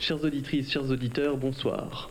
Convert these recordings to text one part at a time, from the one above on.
Chères auditrices, chers auditeurs, bonsoir.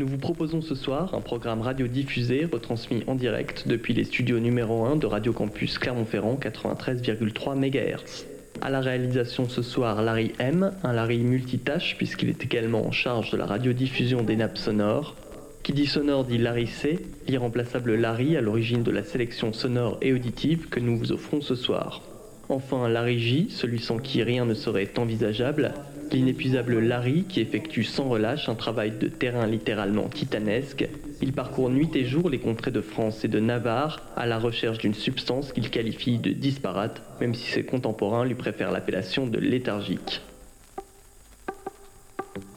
Nous vous proposons ce soir un programme radio-diffusé retransmis en direct depuis les studios numéro 1 de Radio Campus Clermont-Ferrand 93,3 MHz. À la réalisation ce soir, Larry M, un Larry multitâche puisqu'il est également en charge de la radiodiffusion des nappes sonores. Qui dit sonore dit Larry C, l'irremplaçable Larry à l'origine de la sélection sonore et auditive que nous vous offrons ce soir. Enfin, Larry J, celui sans qui rien ne serait envisageable, L'inépuisable Larry, qui effectue sans relâche un travail de terrain littéralement titanesque, il parcourt nuit et jour les contrées de France et de Navarre à la recherche d'une substance qu'il qualifie de disparate, même si ses contemporains lui préfèrent l'appellation de léthargique.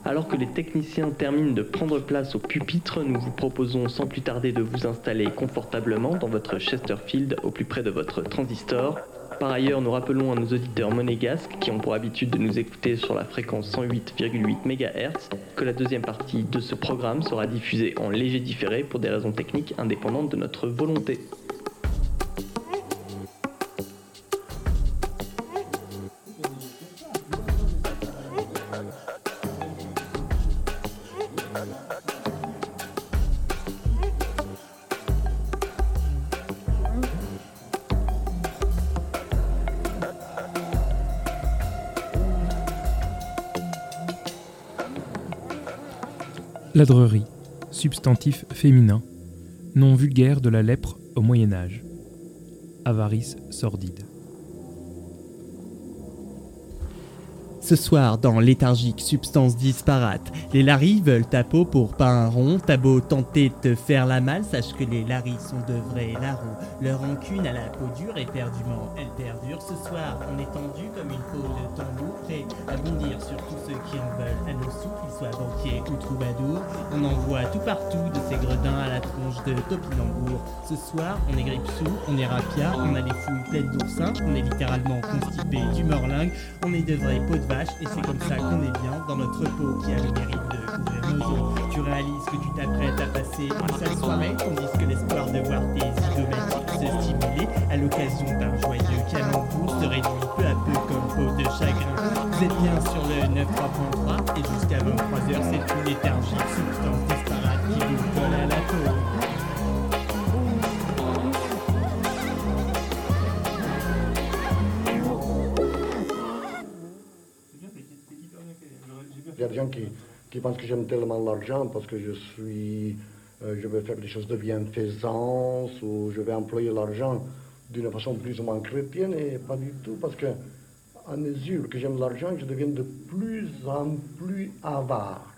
Alors que les techniciens terminent de prendre place au pupitre, nous vous proposons sans plus tarder de vous installer confortablement dans votre Chesterfield au plus près de votre transistor par ailleurs, nous rappelons à nos auditeurs monégasques qui ont pour habitude de nous écouter sur la fréquence 108,8 MHz que la deuxième partie de ce programme sera diffusée en léger différé pour des raisons techniques indépendantes de notre volonté. Ladrerie, substantif féminin, nom vulgaire de la lèpre au Moyen Âge. Avarice sordide. Ce soir, dans Léthargique Substance Disparate, les laris veulent ta peau pour pas un rond. T'as beau tenter de te faire la malle, sache que les laris sont de vrais larrons. Leur rancune à la peau dure, éperdument, elle perdure. Ce soir, on est tendu comme une peau de tambour, prêt à bondir sur tous ceux qui en veulent à nos sous, qu'ils soient banquiers ou troubadours. On en voit tout partout de ces gredins à la tronche de topinambour. Ce soir, on est grippe sous, on est rapia, on a les fouilles pleines d'oursins, on est littéralement constipé du morlingue, on est de vrais peaux de et c'est comme ça qu'on est bien dans notre peau qui a le mérite de couvrir nos os. Tu réalises que tu t'apprêtes à passer une sale soirée, tandis que l'espoir de voir tes zygomatiques se stimuler à l'occasion d'un joyeux calembour se réduit peu à peu comme peau de chagrin. Vous êtes bien sur le 9.3 et jusqu'à 23h, c'est une léthargique substance disparate qui vous colle à la peau. Y a des gens qui, qui pensent que j'aime tellement l'argent parce que je suis, euh, je vais faire des choses de bienfaisance ou je vais employer l'argent d'une façon plus ou moins chrétienne et pas du tout parce que à mesure que j'aime l'argent, je deviens de plus en plus avare.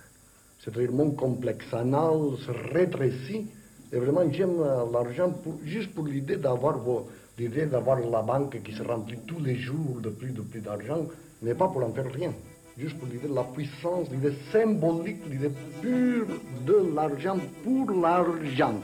C'est-à-dire mon complexe anal se rétrécit et vraiment j'aime euh, l'argent juste pour l'idée d'avoir l'idée d'avoir la banque qui se remplit tous les jours de plus de plus d'argent, mais pas pour en faire rien juste pour l'idée de la puissance, l'idée symbolique, l'idée pure de l'argent pour l'argent.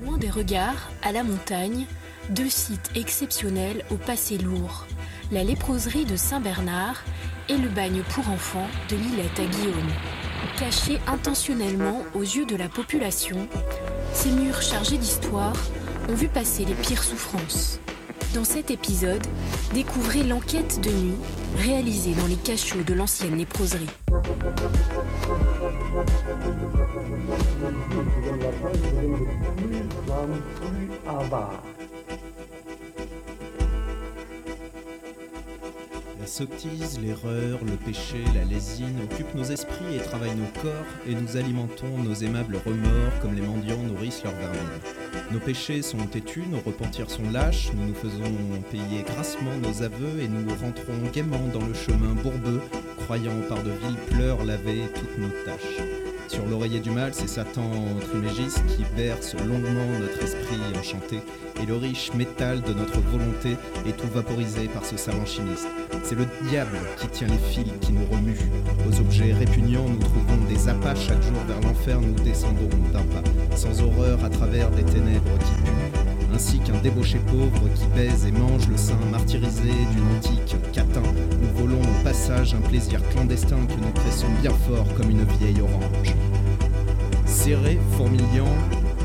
Loin des regards, à la montagne, deux sites exceptionnels au passé lourd, la léproserie de Saint-Bernard et le bagne pour enfants de l'Illette à Guillaume. Cachés intentionnellement aux yeux de la population, ces murs chargés d'histoire ont vu passer les pires souffrances. Dans cet épisode, découvrez l'enquête de nuit réalisée dans les cachots de l'ancienne léproserie. La sottise, l'erreur, le péché, la lésine occupent nos esprits et travaillent nos corps, et nous alimentons nos aimables remords comme les mendiants nourrissent leur vermine. Nos péchés sont têtus, nos repentirs sont lâches, nous nous faisons payer grassement nos aveux et nous rentrons gaiement dans le chemin bourbeux, croyant par de viles pleurs laver toutes nos tâches. Sur l'oreiller du mal, c'est Satan Trimégis qui berce longuement notre esprit enchanté, et le riche métal de notre volonté est tout vaporisé par ce savant chimiste. C'est le diable qui tient les fils qui nous remuent. Aux objets répugnants, nous trouvons des appâts chaque jour vers l'enfer, nous descendons d'un pas, sans horreur à travers des ténèbres qui ainsi qu'un débauché pauvre qui baise et mange le sein martyrisé d'une antique catin. Nous volons au passage un plaisir clandestin que nous pressons bien fort comme une vieille orange. Serré, fourmillant,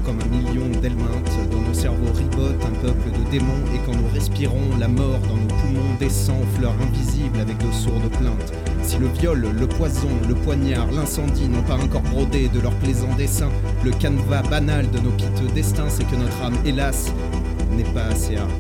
comme un million d'helminthes, dans nos cerveaux ribote un peuple de démons, et quand nous respirons, la mort dans nos poumons descend, fleurs invisibles avec de sourdes plaintes. Si le viol, le poison, le poignard, l'incendie n'ont pas encore brodé de leurs plaisants dessins, le canevas banal de nos piteux destins, c'est que notre âme, hélas, n'est pas assez hardie.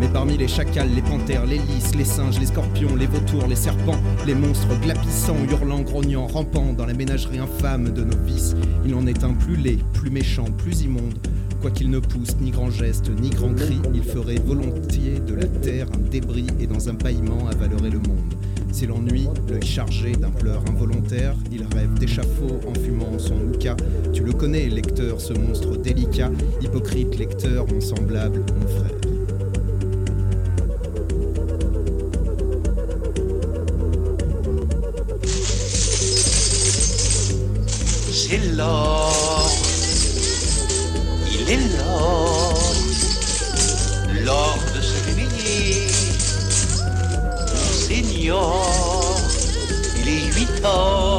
Mais parmi les chacals, les panthères, les lys, les singes, les scorpions, les vautours, les serpents, les monstres glapissants, hurlant, grognant, rampant dans la ménagerie infâme de nos vices, il en est un plus laid, plus méchant, plus immonde. Quoiqu'il ne pousse ni grand geste, ni grand cri, il ferait volontiers de la terre un débris et dans un paillement avalerait le monde. C'est l'ennui, l'œil chargé d'un pleur involontaire, il rêve d'échafaud en fumant son hookah. Tu le connais, lecteur, ce monstre délicat, hypocrite lecteur, mon semblable, mon frère. C'est l'or, il est l'or Seigneur, il est huit heures.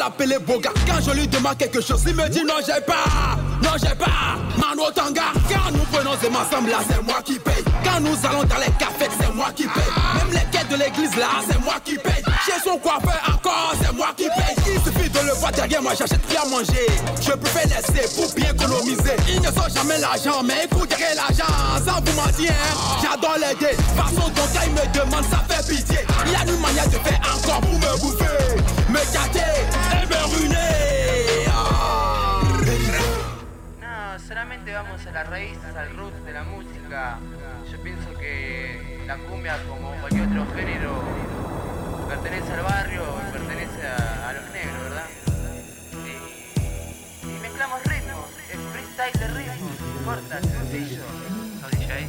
L'appeler. Quand je lui demande quelque chose, il me dit non, j'ai pas, non, j'ai pas. Mano Tanga, quand nous prenons des ensemble là, c'est moi qui paye. Quand nous allons dans les cafés, c'est moi qui paye. Même les quêtes de l'église là, c'est moi qui paye. Chez son coiffeur encore, c'est moi qui paye. Il suffit de le voir derrière moi, j'achète rien à manger. Je préfère laisser pour bien économiser. Ils ne sont jamais l'argent, mais écoute derrière l'argent, sans vous mentir. hein. J'adore l'aider. Façon dont il me demande, ça fait pitié. Il y a une manière de faire encore pour me bouffer, me gâter et me ruiner. Ah. No, solamente vamos a las raíces, al root de la música. Yo pienso que la cumbia, como cualquier otro género, pertenece al barrio y pertenece a, los negros, ¿verdad? Y, mezclamos ritmos, es freestyle de ritmos, corta, sencillo. ¿No, DJ?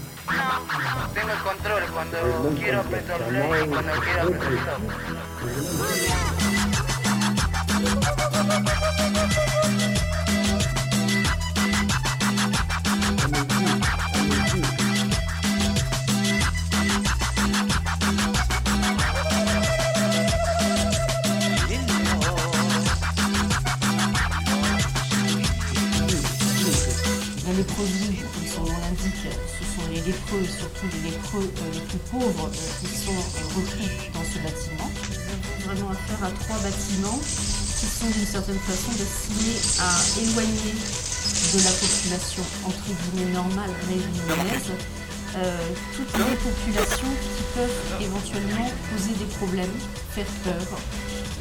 Tengo el control cuando quiero aprieto el play y cuando quiero aprieto el stop. Lépreux, surtout les lépreux euh, les plus pauvres, euh, qui sont euh, repris dans ce bâtiment. Nous avons vraiment affaire à trois bâtiments qui sont d'une certaine façon destinés à éloigner de la population entre guillemets normale réunionnaise toutes les populations qui peuvent éventuellement poser des problèmes, faire peur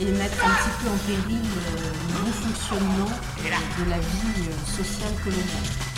et mettre un petit peu en péril le bon fonctionnement de la vie sociale coloniale.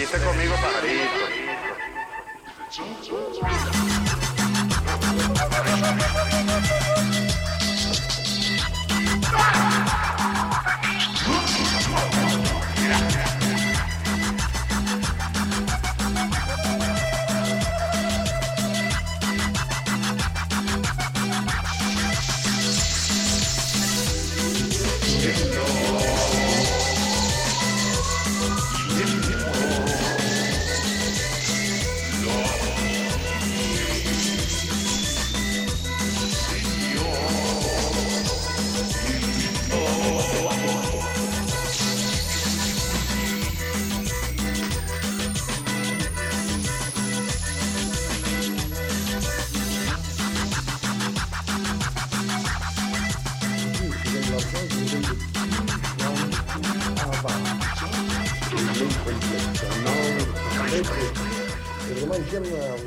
Hiciste conmigo pajarito.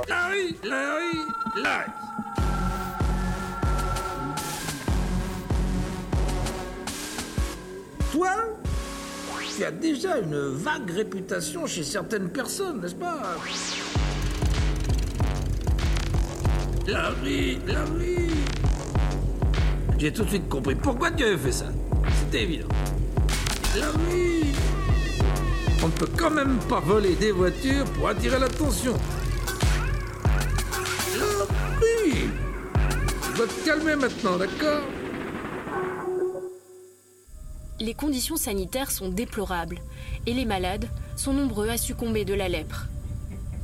Larry, Larry, Larry. Toi, tu as déjà une vague réputation chez certaines personnes, n'est-ce pas? Larry, Larry. J'ai tout de suite compris pourquoi tu avais fait ça. C'était évident. Larry. On ne peut quand même pas voler des voitures pour attirer l'attention. Larry. Tu dois te calmer maintenant, d'accord? Les conditions sanitaires sont déplorables et les malades sont nombreux à succomber de la lèpre.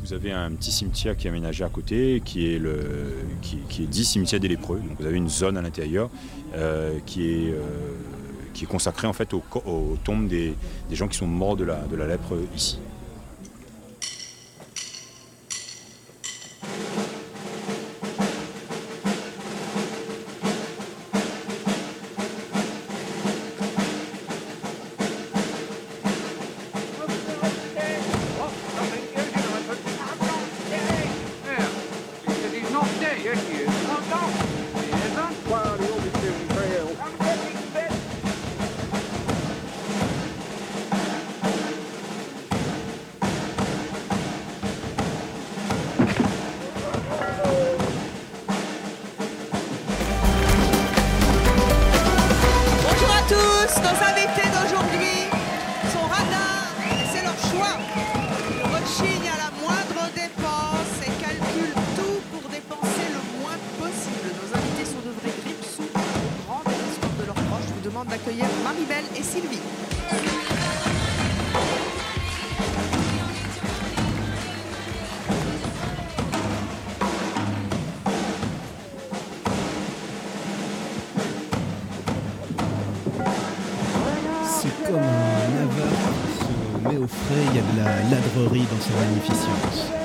Vous avez un petit cimetière qui est aménagé à côté, qui est, le, qui, qui est dit cimetière des lépreux. Donc vous avez une zone à l'intérieur euh, qui, est, euh, qui est consacrée en fait aux, tombes des, gens qui sont morts de la lèpre ici. Ladrerie dans sa magnificence.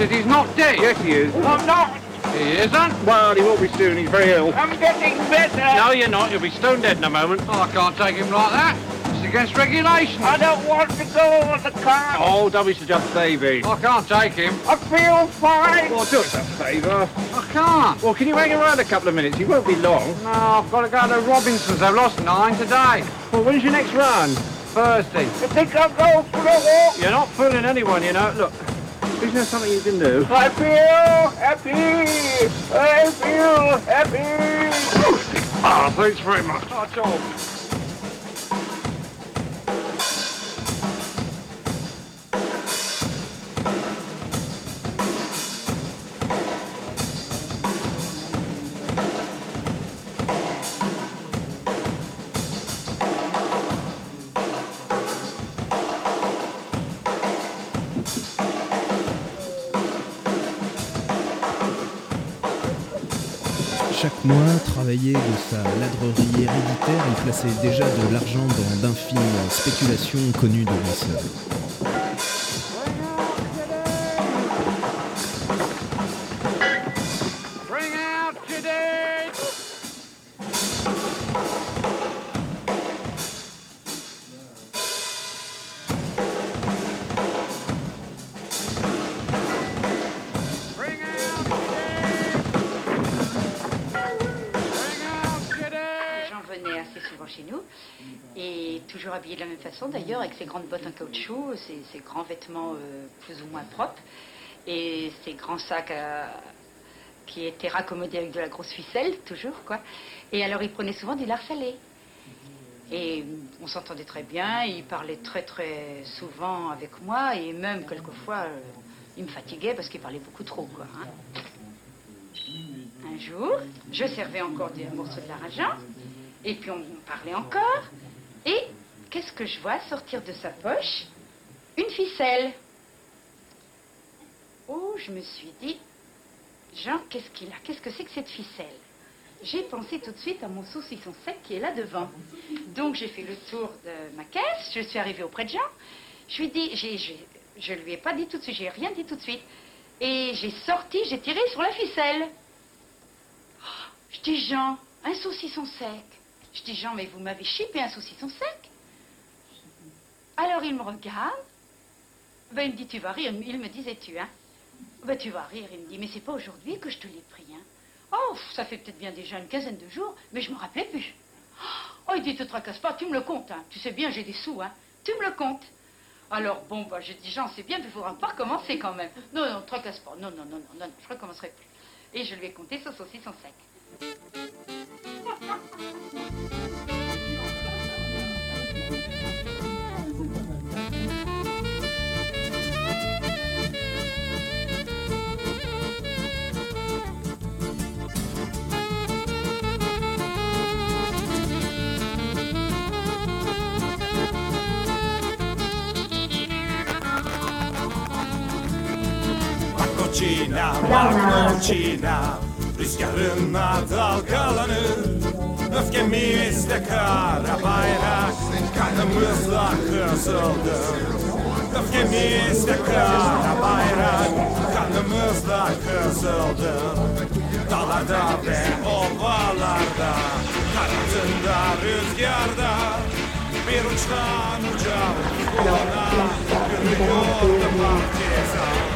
Says he's not dead. Yes, he is. I'm not. He isn't? Well, he will be soon. He's very ill. I'm getting better. No, you're not. You'll be stone dead in a moment. Oh, I can't take him like that. It's against regulation. I don't want to go on the car. Oh, don't be such a baby. I can't take him. I feel fine. Well, do us a favour. I can't. Well, can you hang around a couple of minutes? He won't be long. No, I've got to go to Robinson's. I've lost nine today. Well, when's your next run? Thursday. You think I'll go for a walk? You're not fooling anyone, you know. Look, isn't there something you can do? I feel happy. I feel happy. Ah, thanks very much. That's all. De sa ladrerie héréditaire, il plaçait déjà de l'argent dans d'infimes spéculations connues de lui seul. Ses, grands vêtements euh, plus ou moins propres et ses grands sacs à- qui étaient raccommodés avec de la grosse ficelle, toujours quoi. Et alors il prenait souvent du lard salé. Et on s'entendait très bien, il parlait très très souvent avec moi et même quelquefois euh, il me fatiguait parce qu'il parlait beaucoup trop quoi. hein. Un jour, je servais encore des morceaux de l'argent, et puis on parlait encore, et qu'est-ce que je vois sortir de sa poche? Une ficelle. Oh, je me suis dit, Jean, qu'est-ce qu'il a Qu'est-ce que c'est que cette ficelle? J'ai pensé tout de suite à mon saucisson sec qui est là devant. Donc j'ai fait le tour de ma caisse, je suis arrivée auprès de Jean, je lui ai dit, j'ai- j'ai- je lui ai pas dit tout de suite, j'ai rien dit tout de suite. Et j'ai sorti, j'ai tiré sur la ficelle. Oh, Je dis, Jean, un saucisson sec. Je dis, Jean, mais vous m'avez chipé un saucisson sec? Alors il me regarde. Ben, il me dit, tu vas rire. Il me disait, tu, hein. Ben, tu vas rire. Il me dit, mais c'est pas aujourd'hui que je te l'ai pris, hein. Oh, ça fait peut-être bien déjà une quinzaine de jours, mais je me rappelais plus. Oh, il dit, te tracasse pas, tu me le comptes, hein. Tu sais bien, j'ai des sous, hein. Tu me le comptes. Alors, bon, bah, j'ai dit, Jean, c'est bien, mais il faudra pas recommencer quand même. Non, non, tracasse pas. Non, non, non, non, non, je recommencerai plus. Et je lui ai compté ce saucisson sec. Maknocina, Maknocina Rüzgarına dalgalanır Öfkemizde kara bayrak. Kanımızla kızıldı Öfkemizde kara bayrak. Kanımızla kızıldı Dağlarda ve ovalarda. Kanatında rüzgarda. Bir uçtan uca ufkuna Yürüyordu partizan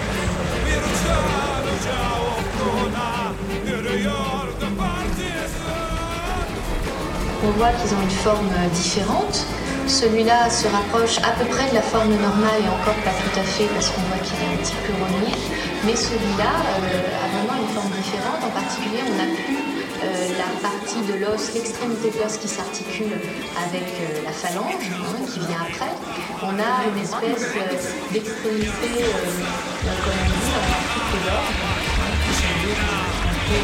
On voit qu'ils ont une forme euh, différente. Celui-là se rapproche à peu près de la forme normale et encore pas tout à fait parce qu'on voit qu'il est un petit peu rogné. Mais celui-là euh, a vraiment une forme différente. En particulier, on n'a plus euh, la partie de l'os, l'extrémité de l'os qui s'articule avec la phalange hein, qui vient après. On a une espèce d'extrémité, comme on dit, en Afrique de l'or. hein, qui sont un peu,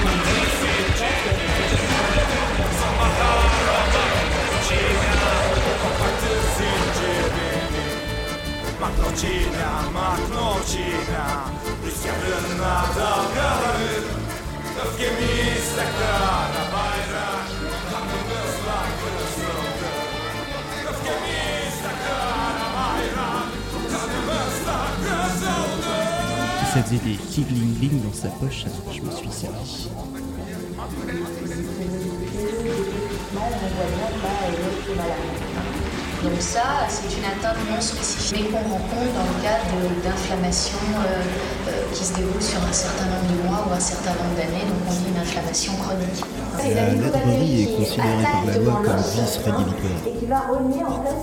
Maknocina, maknocina Rüzgarına dalgalanır Öfkemizde Ça faisait des petits gling-gling dans sa poche, alors je me suis servi. Donc ça, c'est une atteinte non spécifique, mais qu'on rencontre dans le cadre d'inflammations euh, euh, qui se déroulent sur un certain nombre de mois ou un certain nombre d'années. Donc on dit une inflammation chronique. La ladrerie est considérée par la loi comme vice rédhibitoire. Et qui va remuer en fait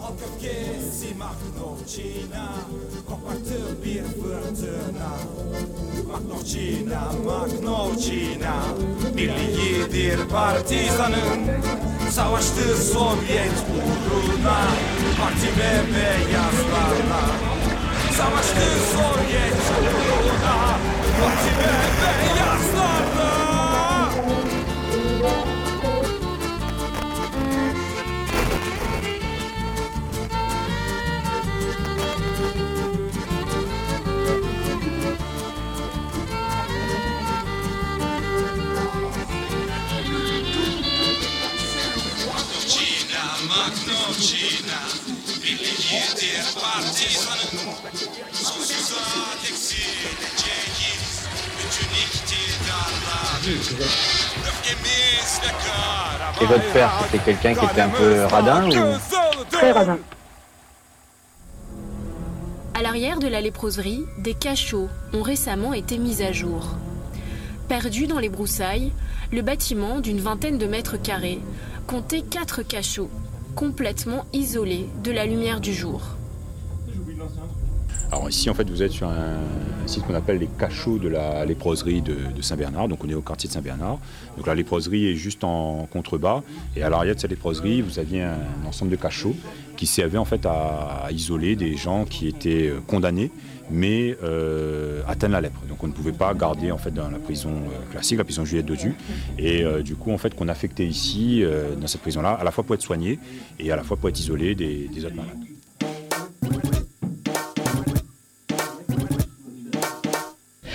Halk öfkesi maknocina Koparttı bir fırtına. Maknocina, maknocina Birliğidir partizanın. Savaştı Sovyet uğruna Parti ve beyazlarla. Savaştı Sovyet uğruna Parti ve beyazlarla Et votre père, c'était quelqu'un qui était un peu radin ou Très radin. À l'arrière de la léproserie, des cachots ont récemment été mis à jour. Perdu dans les broussailles, le bâtiment d'une vingtaine de mètres carrés comptait quatre cachots, complètement isolés de la lumière du jour. Alors ici, en fait, vous êtes sur un site qu'on appelle les cachots de la léproserie de, de Saint-Bernard. Donc on est au quartier de Saint-Bernard. Donc la léproserie est juste en contrebas. Et à l'arrière de cette léproserie, vous aviez un ensemble de cachots qui servaient en fait à, à isoler des gens qui étaient euh, condamnés mais euh, atteints de la lèpre. Donc on ne pouvait pas garder en fait dans la prison euh, classique, la prison Juliette Dodu. Et euh, du coup, en fait, qu'on affectait ici, euh, dans cette prison-là, à la fois pour être soigné et à la fois pour être isolé des, des autres malades.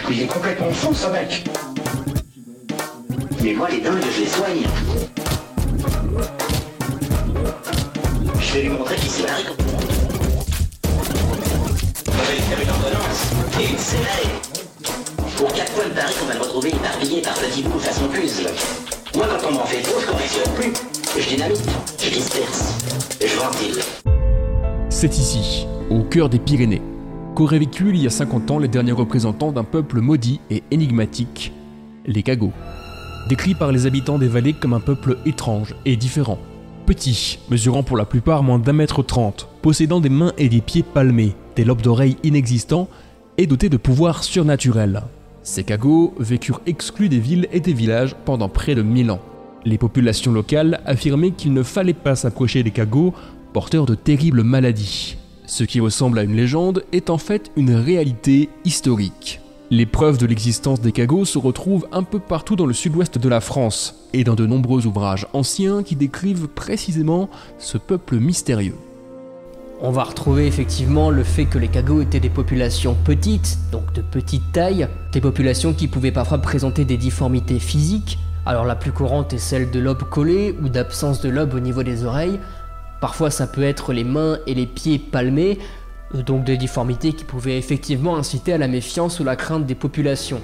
Il est complètement fou ce mec Mais moi les dingues je les soigne Je vais lui montrer qu'il s'est C'est ici, au cœur des Pyrénées, qu'auraient vécu il y a 50 ans les derniers représentants d'un peuple maudit et énigmatique, les Cagots. Décrits par les habitants des vallées comme un peuple étrange et différent. Petits, mesurant pour la plupart moins d'un mètre trente, possédant des mains et des pieds palmés, des lobes d'oreilles inexistants et dotés de pouvoirs surnaturels. Ces Cagots vécurent exclus des villes et des villages pendant près de 1000 ans. Les populations locales affirmaient qu'il ne fallait pas s'approcher des Cagots porteurs de terribles maladies. Ce qui ressemble à une légende est en fait une réalité historique. Les preuves de l'existence des cagots se retrouvent un peu partout dans le sud-ouest de la France et dans de nombreux ouvrages anciens qui décrivent précisément ce peuple mystérieux. On va retrouver effectivement le fait que les cagots étaient des populations petites, donc de petite taille, des populations qui pouvaient parfois présenter des difformités physiques. Alors la plus courante est celle de lobes collés ou d'absence de lobes au niveau des oreilles. Parfois ça peut être les mains et les pieds palmés, euh, donc des difformités qui pouvaient effectivement inciter à la méfiance ou la crainte des populations.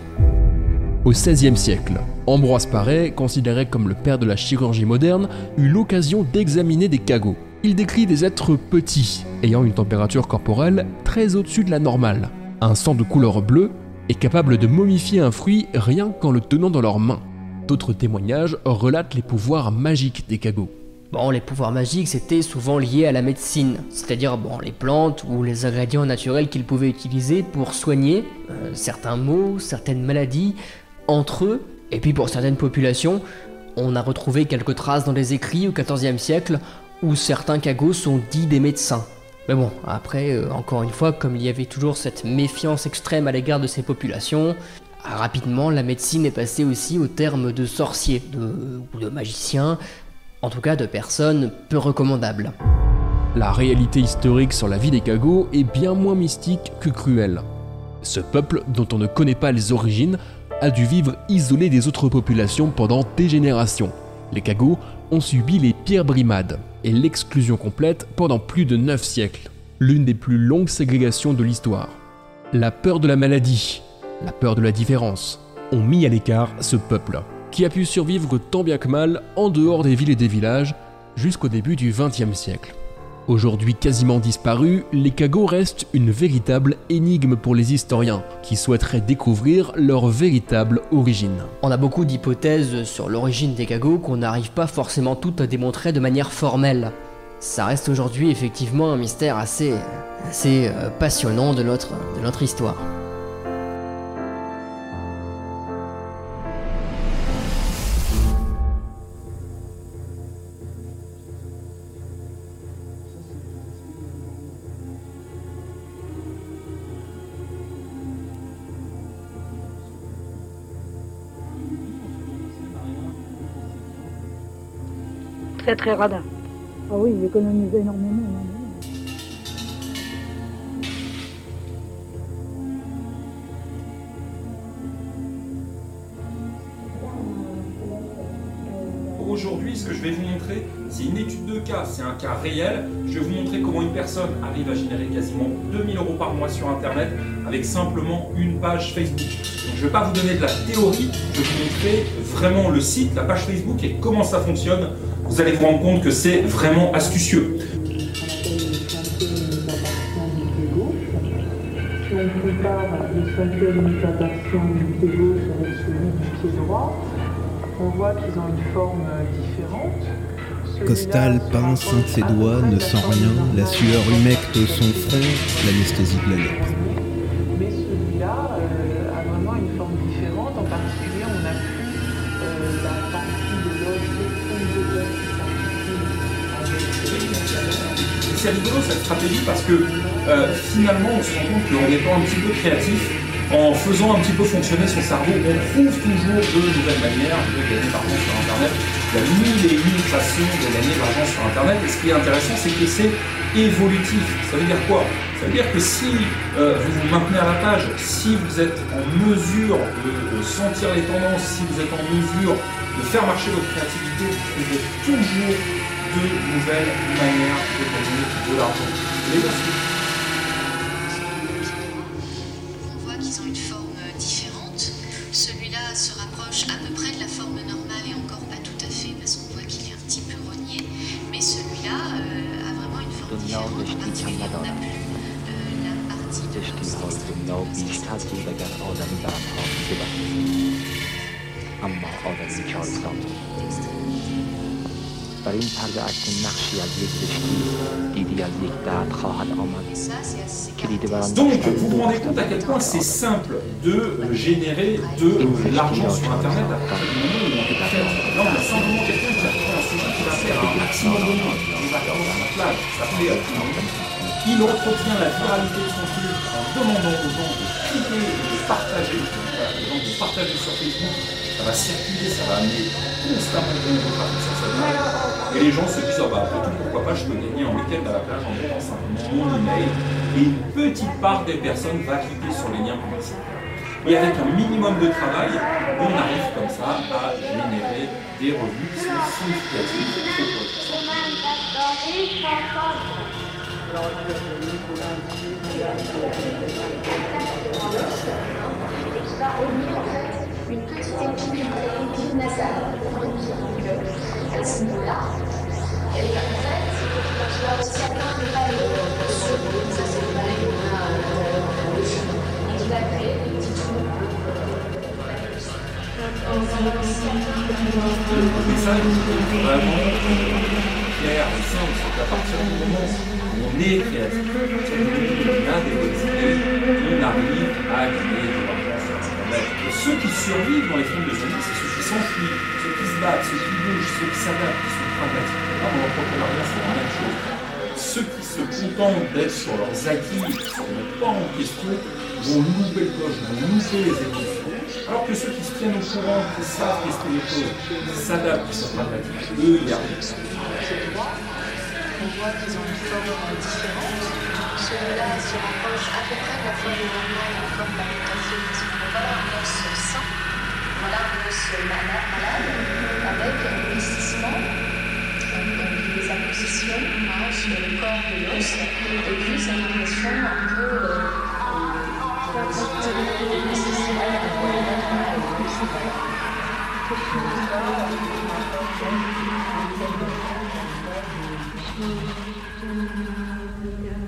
Au XVIe siècle, Ambroise Paré, considéré comme le père de la chirurgie moderne, eut l'occasion d'examiner des cagots. Il décrit des êtres petits, ayant une température corporelle très au-dessus de la normale, un sang de couleur bleue et capable de momifier un fruit rien qu'en le tenant dans leurs mains. D'autres témoignages relatent les pouvoirs magiques des cagots. Bon, les pouvoirs magiques, c'était souvent lié à la médecine, c'est-à-dire bon, les plantes ou les ingrédients naturels qu'ils pouvaient utiliser pour soigner euh, certains maux, certaines maladies, entre eux, et puis pour certaines populations, on a retrouvé quelques traces dans les écrits au XIVe siècle où certains cagots sont dits des médecins. Mais bon, après, euh, encore une fois, comme il y avait toujours cette méfiance extrême à l'égard de ces populations, rapidement la médecine est passée aussi au terme de sorciers de, ou de magiciens, en tout cas de personnes peu recommandables. La réalité historique sur la vie des cagots est bien moins mystique que cruelle. Ce peuple, dont on ne connaît pas les origines, a dû vivre isolé des autres populations pendant des générations. Les cagots ont subi les pires brimades et l'exclusion complète pendant plus de 9 siècles, l'une des plus longues ségrégations de l'histoire. La peur de la maladie, la peur de la différence, ont mis à l'écart ce peuple, qui a pu survivre tant bien que mal en dehors des villes et des villages jusqu'au début du XXe siècle. Aujourd'hui quasiment disparus, les cagots restent une véritable énigme pour les historiens, qui souhaiteraient découvrir leur véritable origine. On a beaucoup d'hypothèses sur l'origine des cagots qu'on n'arrive pas forcément toutes à démontrer de manière formelle. Ça reste aujourd'hui effectivement un mystère assez, assez euh, passionnant de notre, de notre histoire. Très très radin. Ah oui, il économisait énormément. hein. aujourd'hui, ce que je vais vous montrer, c'est une étude de cas, c'est un cas réel. Je vais vous montrer comment une personne arrive à générer quasiment 2000 euros par mois sur Internet avec simplement une page Facebook. Donc, je ne vais pas vous donner de la théorie, je vais vous montrer vraiment le site, la page Facebook et comment ça fonctionne. Vous allez vous rendre compte que c'est vraiment astucieux. Si on compare le cinquième métatarsian du pied gauche avec celui du pied droit, on voit qu'ils ont une forme différente. Costal pince un de ses doigts, ne sent rien, la sueur humecte son front, l'anesthésie de la lèpre. Mais celui-là euh, a vraiment une forme différente. En particulier, on n'a plus euh, la C'est rigolo cette stratégie parce que euh, finalement on se rend compte qu'en étant un petit peu créatif, en faisant un petit peu fonctionner son cerveau, on trouve toujours de nouvelles manières de gagner de l'argent sur Internet. Il y a mille et une façons de gagner de l'argent sur Internet. Et ce qui est intéressant, c'est que c'est évolutif. Ça veut dire quoi? Ça veut dire que si euh, vous vous maintenez à la page, si vous êtes en mesure de, de sentir les tendances, si vous êtes en mesure de faire marcher votre créativité, vous trouverez toujours de nouvelles manières de gagner de l'argent. Donc, vous vous rendez compte à quel point c'est simple de générer de l'argent sur Internet. à partir du moment où on Là, on a simplement quelqu'un qui a trouvé un sujet qui va faire un maximum de monde, il va commencer la plage, ça fait Il entretient la viralité de son truc en demandant aux gens de cliquer et de partager. Donc, vous sur Facebook, ça va circuler, ça va amener constamment de nouveaux trafics sur sa et les gens se disent, ah bah, pourquoi pas, je peux gagner en week-end à la plage en simplement mon email. Et une petite part des personnes va cliquer sur les liens publicitaires. Et avec un minimum de travail, on arrive comme ça à générer des revenus qui sont une petite épine, nasale à ce niveau-là. Et en fait, tu as aussi atteint le palais. Ça, c'est le palais qu'on a à vas créer est qu'à partir du moment où on est créatif, on arrive à gagner ceux qui survivent dans les films de zombies, c'est ceux qui s'enfuient, ceux qui se battent, ceux qui bougent, ceux qui s'adaptent, qui sont pragmatiques. Là, dans c'est la même chose. Ceux qui se contentent d'être sur leurs acquis, qui ne se remettent pas en question, vont louper le coche, vont louper les évolutions. Alors que ceux qui se tiennent au courant, qui savent tester les choses, qui s'adaptent, qui sont pragmatiques, eux, ils arrivent. On voit ont une se la à fait parce qu'on voit là un os sain, voilà un os malade, avec un investissement, donc des appositions hein, sur le corps de l'os et puis a une impression un peu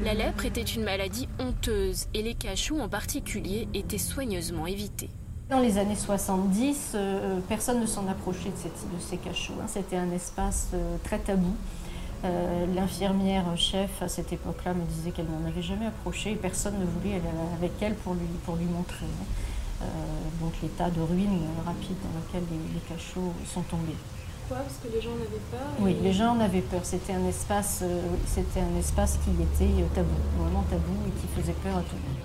La lèpre était une maladie honteuse et les cachots en particulier étaient soigneusement évités. Dans les années 70, euh, personne ne s'en approchait de, ces cachots. hein. C'était un espace euh, très tabou. Euh, L'infirmière chef à cette époque-là me disait qu'elle n'en avait jamais approché et personne ne voulait aller avec elle pour lui, montrer. hein. Euh, donc l'état de ruine rapide dans lequel les cachots sont tombés. Pourquoi? Parce que les gens n'avaient peur. Oui, les gens en avaient peur. C'était un espace, euh, c'était un espace qui était euh, tabou, vraiment tabou et qui faisait peur à tout le monde.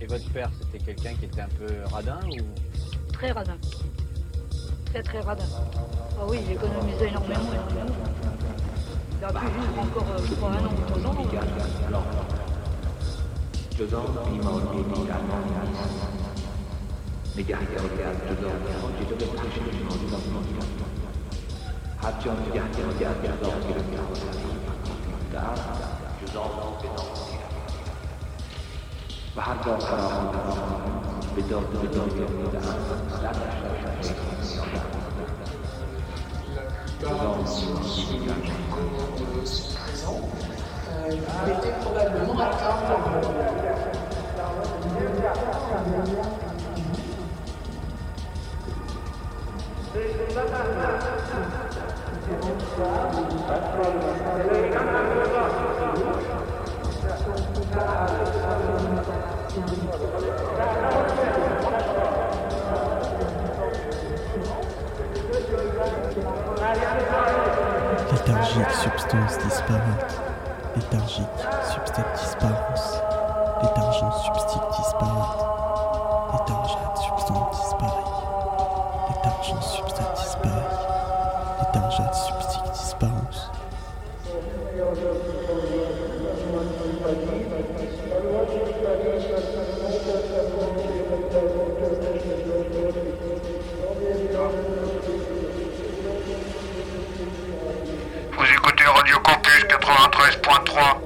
Et votre père, c'était quelqu'un qui était un peu radin ou? Très radin. Très très radin. Ah oui, il économisait énormément, énormément. Il a pu vivre encore, euh, je crois, un an ou deux ans. جدا بیماری بیرحمان Il était probablement atteint Léthargique, substance disparate. Léthargique, substance disparance. Léthargent, substique disparate. Léthargate, 93.3.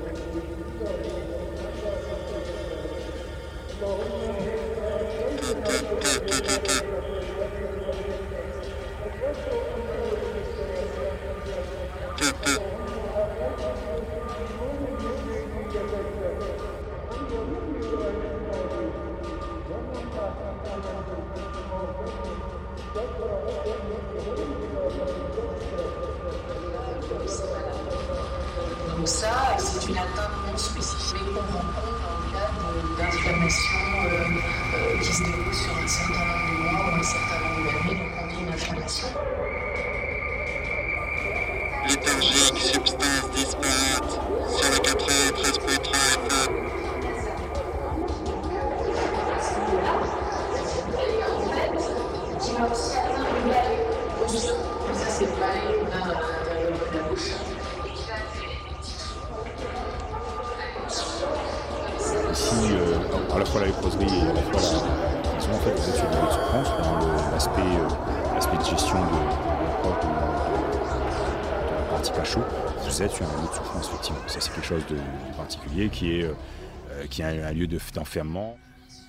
un, lieu de- d'enfermement.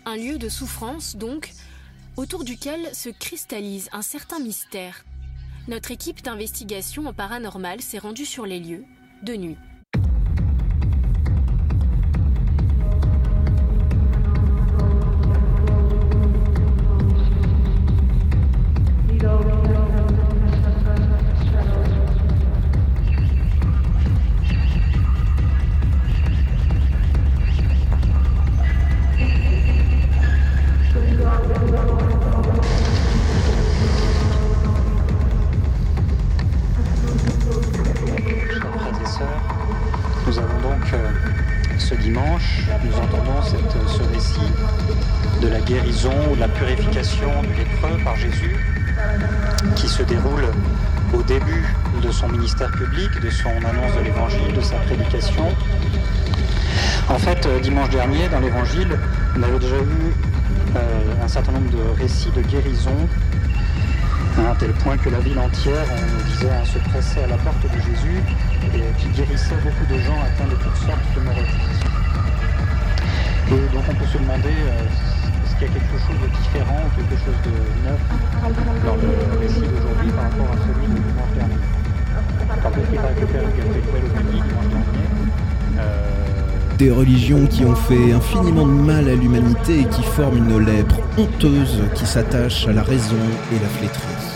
Un lieu de souffrance, donc, autour duquel se cristallise un certain mystère. Notre équipe d'investigation en paranormal s'est rendue sur les lieux, de nuit. On avait déjà eu euh, un certain nombre de récits de guérison à un tel point que la ville entière, on disait, hein, se pressait à la porte de Jésus et qui guérissait beaucoup de gens atteints de toutes sortes de maladies. Et donc on peut se demander, euh, est-ce qu'il y a quelque chose de différent quelque chose de neuf dans le récit d'aujourd'hui par rapport à celui du dimanche dernier dimanche dernier Des religions qui ont fait infiniment de mal à l'humanité et qui forment une lèpre honteuse qui s'attache à la raison et la flétrie.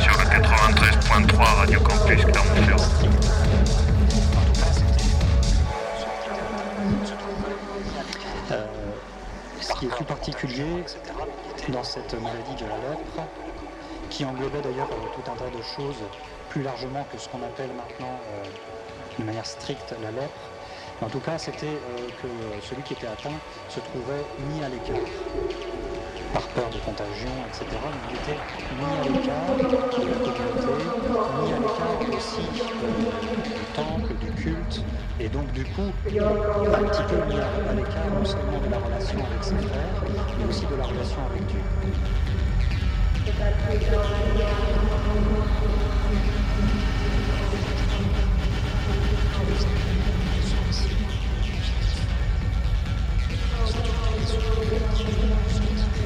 Sur le 93.3 Radio Campus Clermont-Ferrand. Euh, ce qui est plus particulier dans cette maladie de la lèpre, qui englobait d'ailleurs euh, tout un tas de choses plus largement que ce qu'on appelle maintenant euh, d'une manière stricte la lèpre, en tout cas, c'était euh, que celui qui était atteint se trouvait mis à l'écart par peur de contagion, etc. Il était mis à l'écart de la communauté, mis à l'écart aussi euh, du temple, du culte, et donc du coup, un petit peu mis à, l'écart non seulement de la relation avec ses frères, mais aussi de la relation avec Dieu.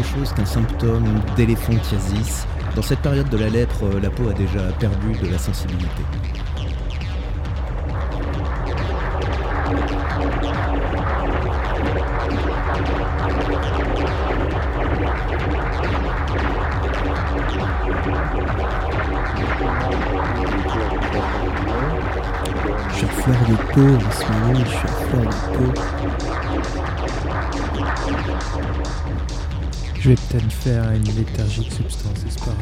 autre chose qu'un symptôme d'éléphantiasis. Dans cette période de la lèpre, euh, la peau a déjà perdu de la sensibilité. Je suis fleur de peau en ce moment, je suis fleur de peau. Je vais peut-être faire une léthargique substance disparate.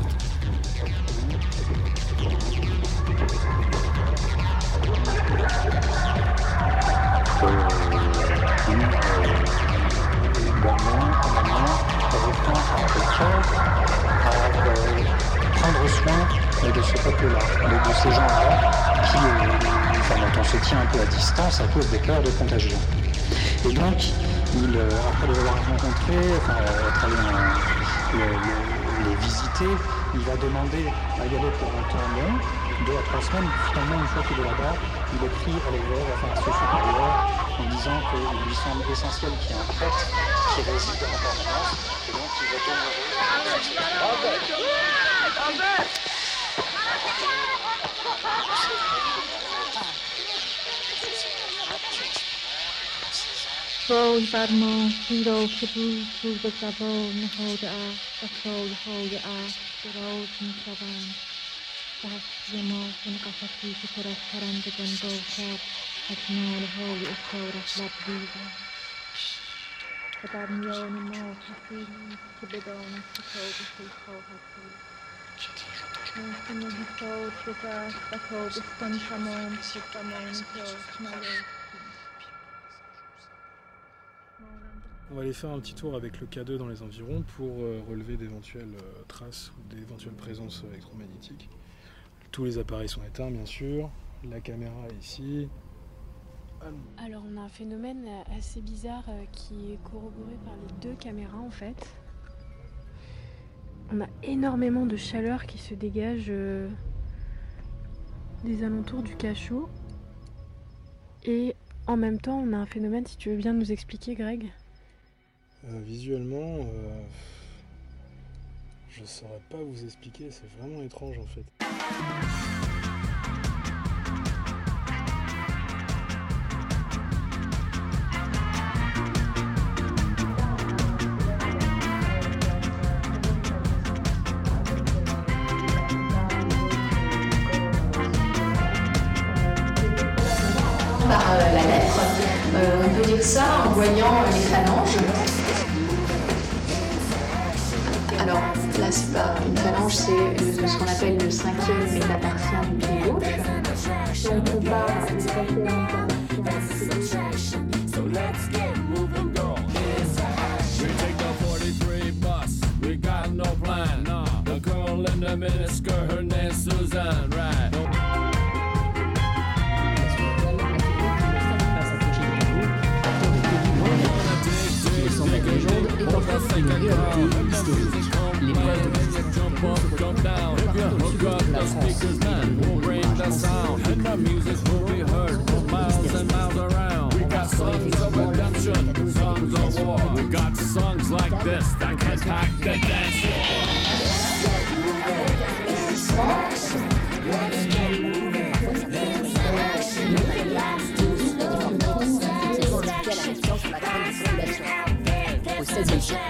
prendre soin de ce peuple-là, de, de ces gens-là, qui, euh, enfin, dont on se tient un peu à distance à cause des peurs de contagion. Et donc, il, euh, après les avoir rencontrés, enfin, euh, être allé en- le- le- les visiter, il va demander à y aller pour un temps long, deux à trois semaines. Finalement, une fois qu'il est là-bas, il écrit à l'évêque, enfin à ce supérieur, en disant qu'il lui semble essentiel qu'il y ait un prêtre qui réside en permanence, et donc il va وای بر ماهی را که روز روز زبان نهاده و سالهای است دراز می شوند دست ما چون قفسی که پر از پرندگان باشد از نالهای اشارت لبریز است و در میان ما کسی نیست که بداند که تابشی خواهد بود On va aller faire un petit tour avec le K2 dans les environs pour euh, relever d'éventuelles euh, traces ou d'éventuelles présences électromagnétiques. Tous les appareils sont éteints bien sûr, la caméra est ici. Alors on a un phénomène assez bizarre euh, qui est corroboré par les deux caméras en fait. On a énormément de chaleur qui se dégage euh, des alentours du cachot. Et en même temps, on a un phénomène, si tu veux bien nous expliquer, Greg. Euh, visuellement, euh, je saurais pas vous expliquer, c'est vraiment étrange en fait.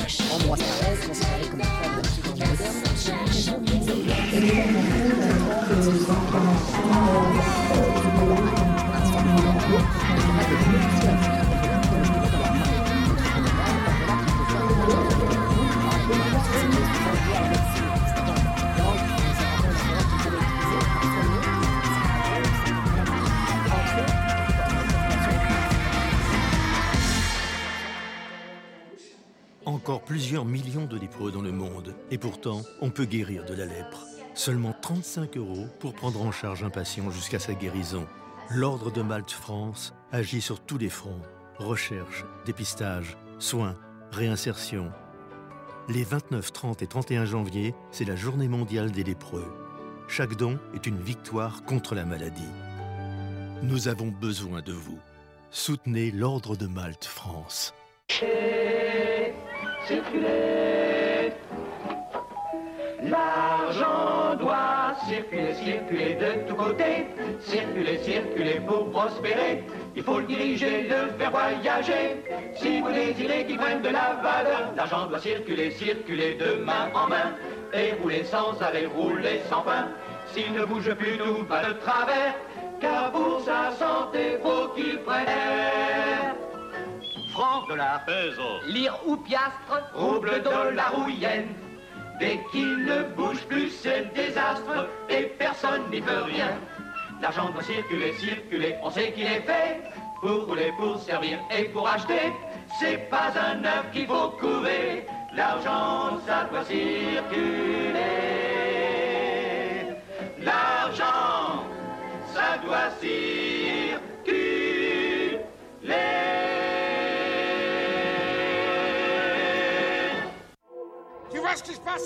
Siècle, Ambroise Paré, considéré comme Encore plusieurs millions de lépreux dans le monde. Et pourtant, on peut guérir de la lèpre. Seulement 35 euros pour prendre en charge un patient jusqu'à sa guérison. L'Ordre de Malte France agit sur tous les fronts. Recherche, dépistage, soins, réinsertion. Les 29, 30 et 31 janvier, c'est la journée mondiale des lépreux. Chaque don est une victoire contre la maladie. Nous avons besoin de vous. Soutenez l'Ordre de Malte France. Circuler. L'argent doit circuler, circuler de tous côtés. Circuler, circuler pour prospérer. Il faut le diriger, le faire voyager. Si vous désirez qu'il prenne de la valeur, l'argent doit circuler, circuler de main en main. Et rouler sans arrêt, rouler sans fin. S'il ne bouge plus, tout va de travers. Car pour sa santé, faut qu'il prenne air. Lire ou piastre, rouble, dollar ou yen. Dès qu'il ne bouge plus, c'est le désastre et personne n'y peut rien. L'argent doit circuler, circuler, on sait qu'il est fait pour rouler, pour servir et pour acheter. C'est pas un œuf qu'il faut couver, l'argent ça doit circuler. L'argent ça doit circuler.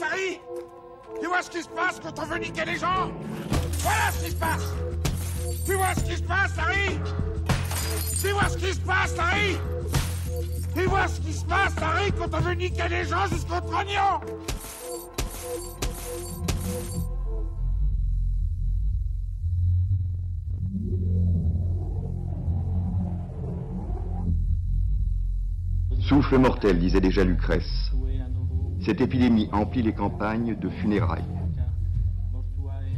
Passe, Tu vois ce qui se passe quand on veut niquer les gens? Voilà ce qui se passe. Tu vois ce qui se passe, Harry Tu vois ce qui se passe, Harry Tu vois ce qui se passe, Harry, quand on veut niquer les gens jusqu'au trognon? Souffle mortel, disait déjà Lucrèce. Cette épidémie emplit les campagnes de funérailles.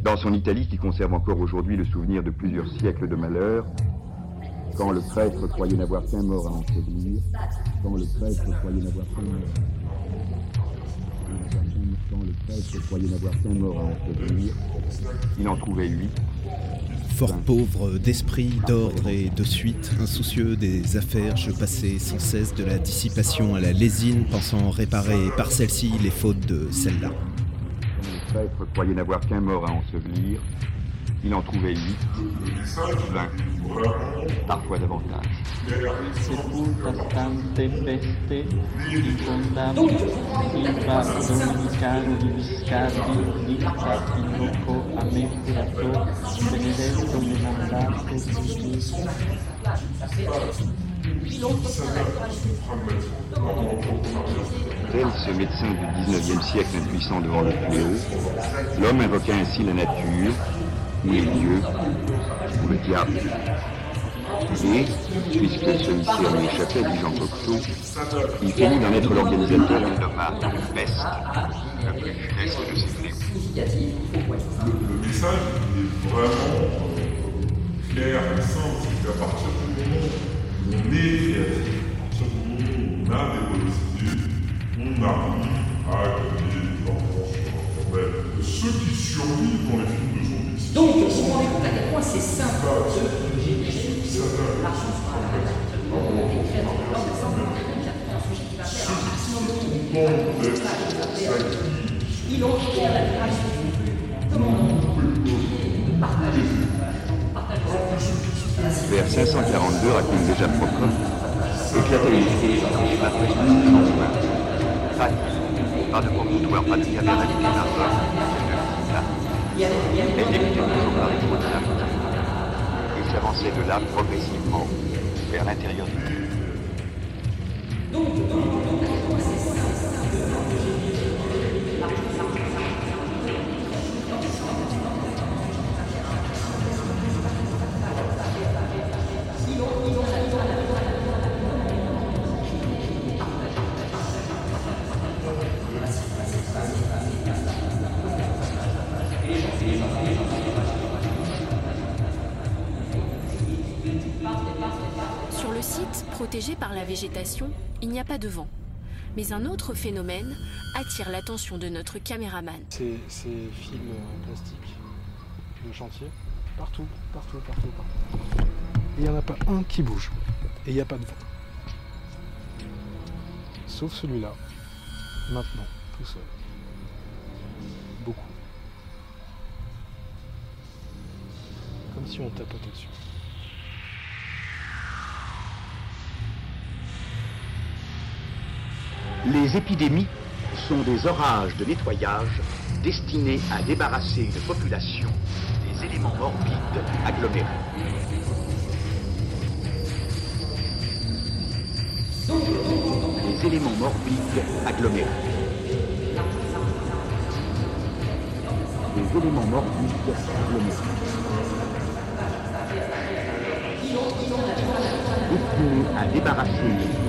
Dans son Italie, qui conserve encore aujourd'hui le souvenir de plusieurs siècles de malheur, quand le prêtre croyait n'avoir qu'un mort à ensevelir, quand le prêtre croyait n'avoir qu'un mort. Quand le prêtre croyait n'avoir qu'un mort à ensevelir, il en trouvait huit. Fort pauvre d'esprit, d'ordre et de suite, insoucieux des affaires, je passais sans cesse de la dissipation à la lésine, pensant réparer par celle-ci les fautes de celle-là. Il en trouvait huit, vingt, parfois davantage. Tel ce médecin du 19e siècle impuissant devant le fléau, l'homme invoqua ainsi la nature, dieux, ou le diable. Et, puisque ce mystère lui échappait, dit Jean Cocteau, il finit d'en être l'organisateur et de ses. Le message est vraiment euh, clair et simple, c'est qu'à partir du moment où on est créatif, à partir du moment où on a des bonnes idées, on arrive à des enfants. Ceux qui survivent dans les films. Donc, vous vous rendez compte à quel point c'est simple Il enquiert la création. Comment Vers 542, raconte déjà Procope, éclata une crise qui m'a pris en main. Pas de, pas de promontoire, pas de caverne habitée par l'homme, de là. Elle débutait toujours par les trous de la et s'avançait de là progressivement vers l'intérieur du cube. Végétation, il n'y a pas de vent. Mais un autre phénomène attire l'attention de notre caméraman. Ces, ces fils en plastique de chantier, partout, partout, partout, partout. Il n'y en a pas un qui bouge. Et il n'y a pas de vent. Sauf celui-là, maintenant, tout seul. Beaucoup. Comme si on tapotait dessus. Les épidémies sont des orages de nettoyage destinés à débarrasser une population des éléments morbides agglomérés. Les éléments morbides agglomérés. Les éléments morbides agglomérés. Destinés à débarrasser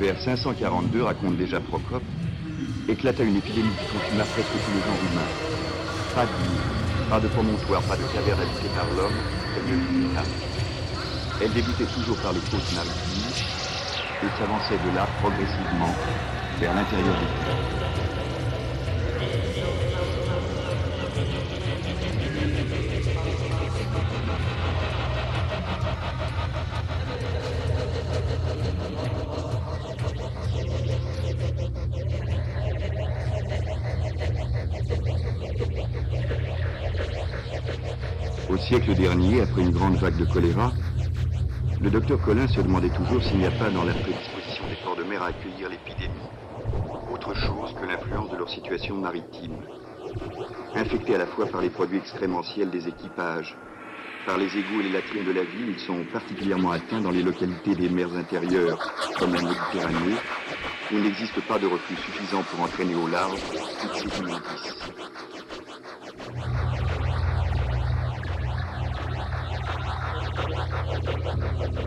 Vers 542, raconte déjà Procope, éclata une épidémie qui consuma presque tous les genres humains. Pas d'île, pas de promontoire, pas de caverne habitée par l'homme, le dit Nina. Elle débutait toujours par les côtes maritimes et s'avançait de là progressivement vers l'intérieur du pays. Au siècle dernier, après une grande vague de choléra, le docteur Collin se demandait toujours s'il n'y a pas dans la prédisposition des ports de mer à accueillir l'épidémie autre chose que l'influence de leur situation maritime. Infectés à la fois par les produits extrémentiels des équipages, par les égouts et les latrines de la ville, ils sont particulièrement atteints dans les localités des mers intérieures, comme la Méditerranée, où il n'existe pas de reflux suffisant pour entraîner au large toutes ces We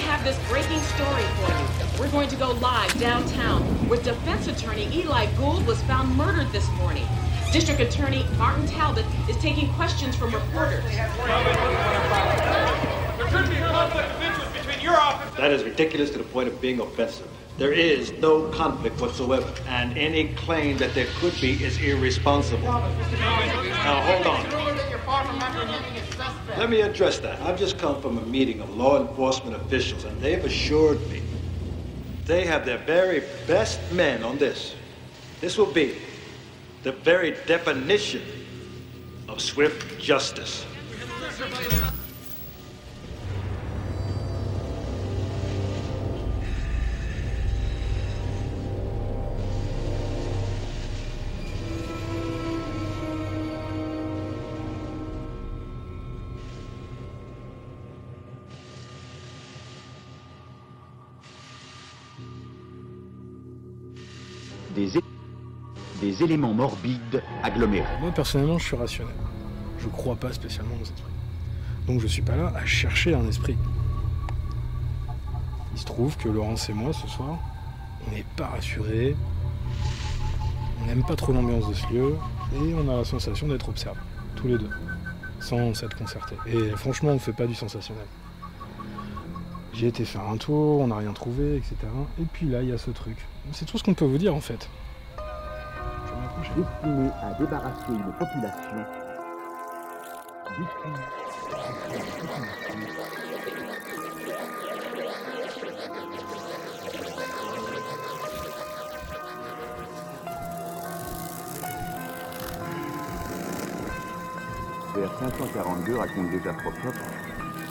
have this breaking story for you. We're going to go live downtown, where defense attorney Eli Gould was found murdered this morning. District Attorney Martin Talbot is taking questions from reporters. That is ridiculous to the point of being offensive. There is no conflict whatsoever, and any claim that there could be is irresponsible. Now, hold on. Let me address that. I've just come from a meeting of law enforcement officials, and they've assured me they have their very best men on this. This will be the very definition of swift justice. Des éléments morbides agglomérés. Moi personnellement, je suis rationnel. Je crois pas spécialement aux esprits. Donc je suis pas là à chercher un esprit. Il se trouve que Laurence et moi ce soir, on n'est pas rassurés, on n'aime pas trop l'ambiance de ce lieu et on a la sensation d'être observés, tous les deux, sans s'être concertés. Et franchement, on fait pas du sensationnel. J'ai été faire un tour, on n'a rien trouvé, etc. Et puis là, il y a ce truc. C'est tout ce qu'on peut vous dire en fait. Destiné à débarrasser une population Vers 542 raconte déjà Procope,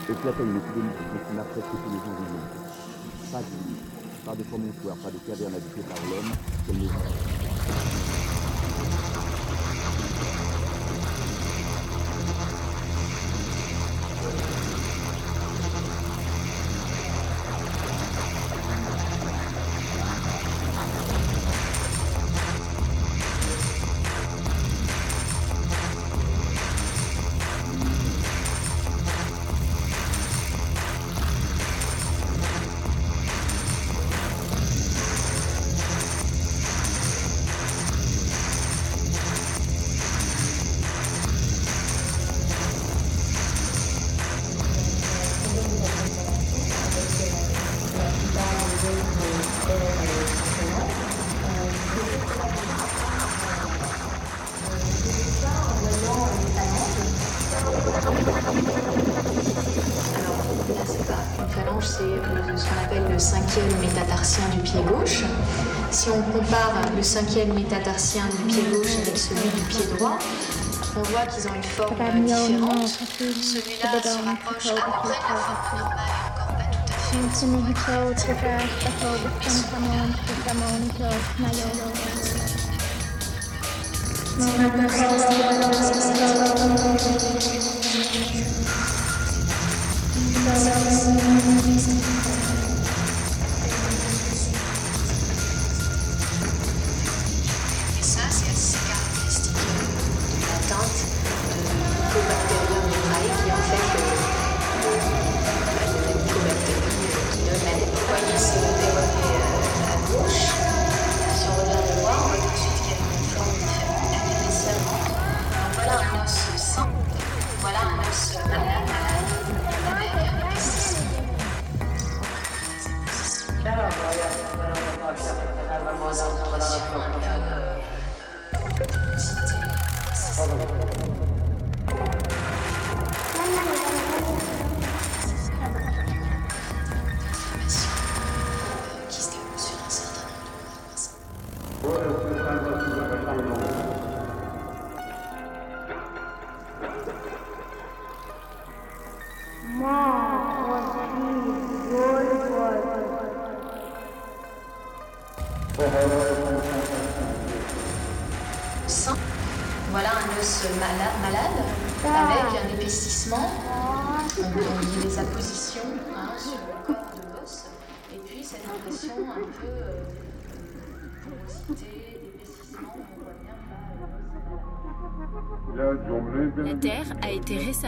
éclata une épidémie qui consuma presque tous les gens du monde. Pas d'île, pas de promontoire, pas de caverne habitée par l'homme, qu'elle n'est cinquième métatarsien du pied gauche avec celui du pied droit, on voit qu'ils ont une forme différente. Celui-là se rapproche à peu. près de la forme normale, encore pas tout à fait.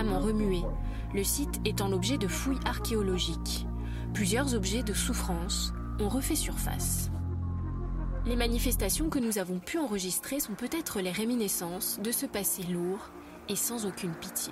Remuée, le site étant l'objet de fouilles archéologiques. Plusieurs objets de souffrance ont refait surface. Les manifestations que nous avons pu enregistrer sont peut-être les réminiscences de ce passé lourd et sans aucune pitié.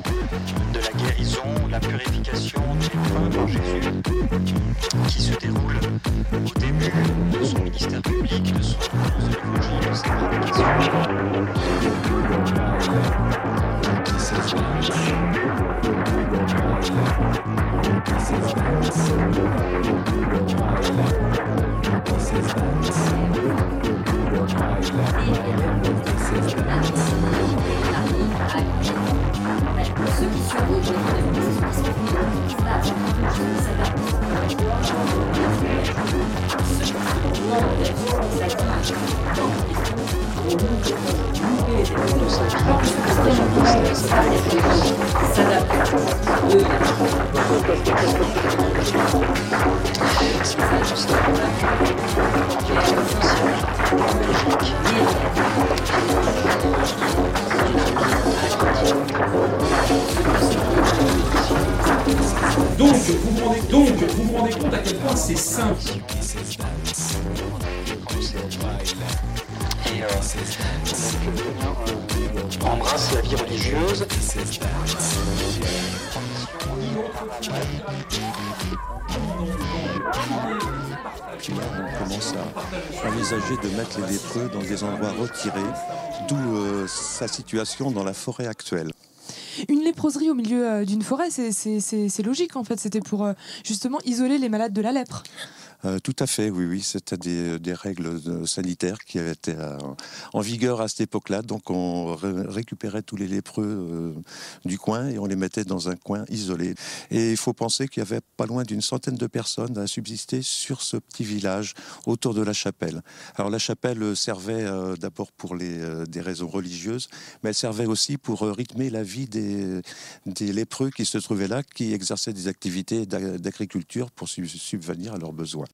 de la guérison, la purification des lépreux par Jésus, qui se déroule au début de son ministère public, de son annonce de l'évangile, de sa Ceux qui survivent, Donc, vous vous rendez, donc, vous vous rendez compte à quel point c'est simple. Et embrasse la vie religieuse. On commence à envisager de mettre les lépreux dans des endroits retirés, d'où euh, sa situation dans la forêt actuelle. Une léproserie au milieu euh, d'une forêt, c'est logique en fait. C'était pour euh, justement isoler les malades de la lèpre. Euh, tout à fait, oui, oui. C'était des, des règles de- sanitaires qui euh, en vigueur à cette époque-là. Donc, on ré- récupérait tous les lépreux euh, du coin et on les mettait dans un coin isolé. Et il faut penser qu'il y avait pas loin d'une centaine de personnes à subsister sur ce petit village autour de la chapelle. Alors, la chapelle euh, servait euh, d'abord pour euh, des raisons religieuses, mais elle servait aussi pour euh, rythmer la vie des, lépreux qui se trouvaient là, qui exerçaient des activités d'a- d'agriculture pour sub- subvenir à leurs besoins.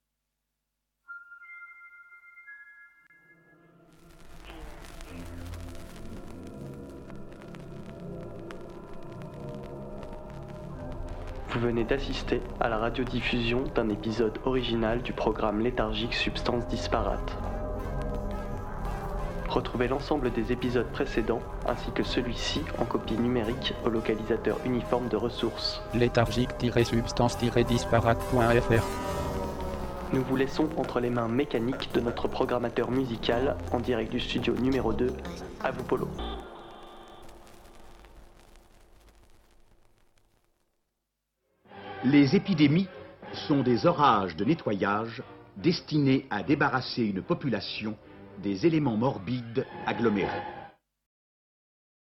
Vous venez d'assister à la radiodiffusion d'un épisode original du programme léthargique Substances disparates. Retrouvez l'ensemble des épisodes précédents ainsi que celui-ci en copie numérique au localisateur uniforme de ressources. léthargique-substance-disparate.fr Nous vous laissons entre les mains mécaniques de notre programmateur musical en direct du studio numéro 2. À vous Polo. Les épidémies sont des orages de nettoyage destinés à débarrasser une population des éléments morbides agglomérés.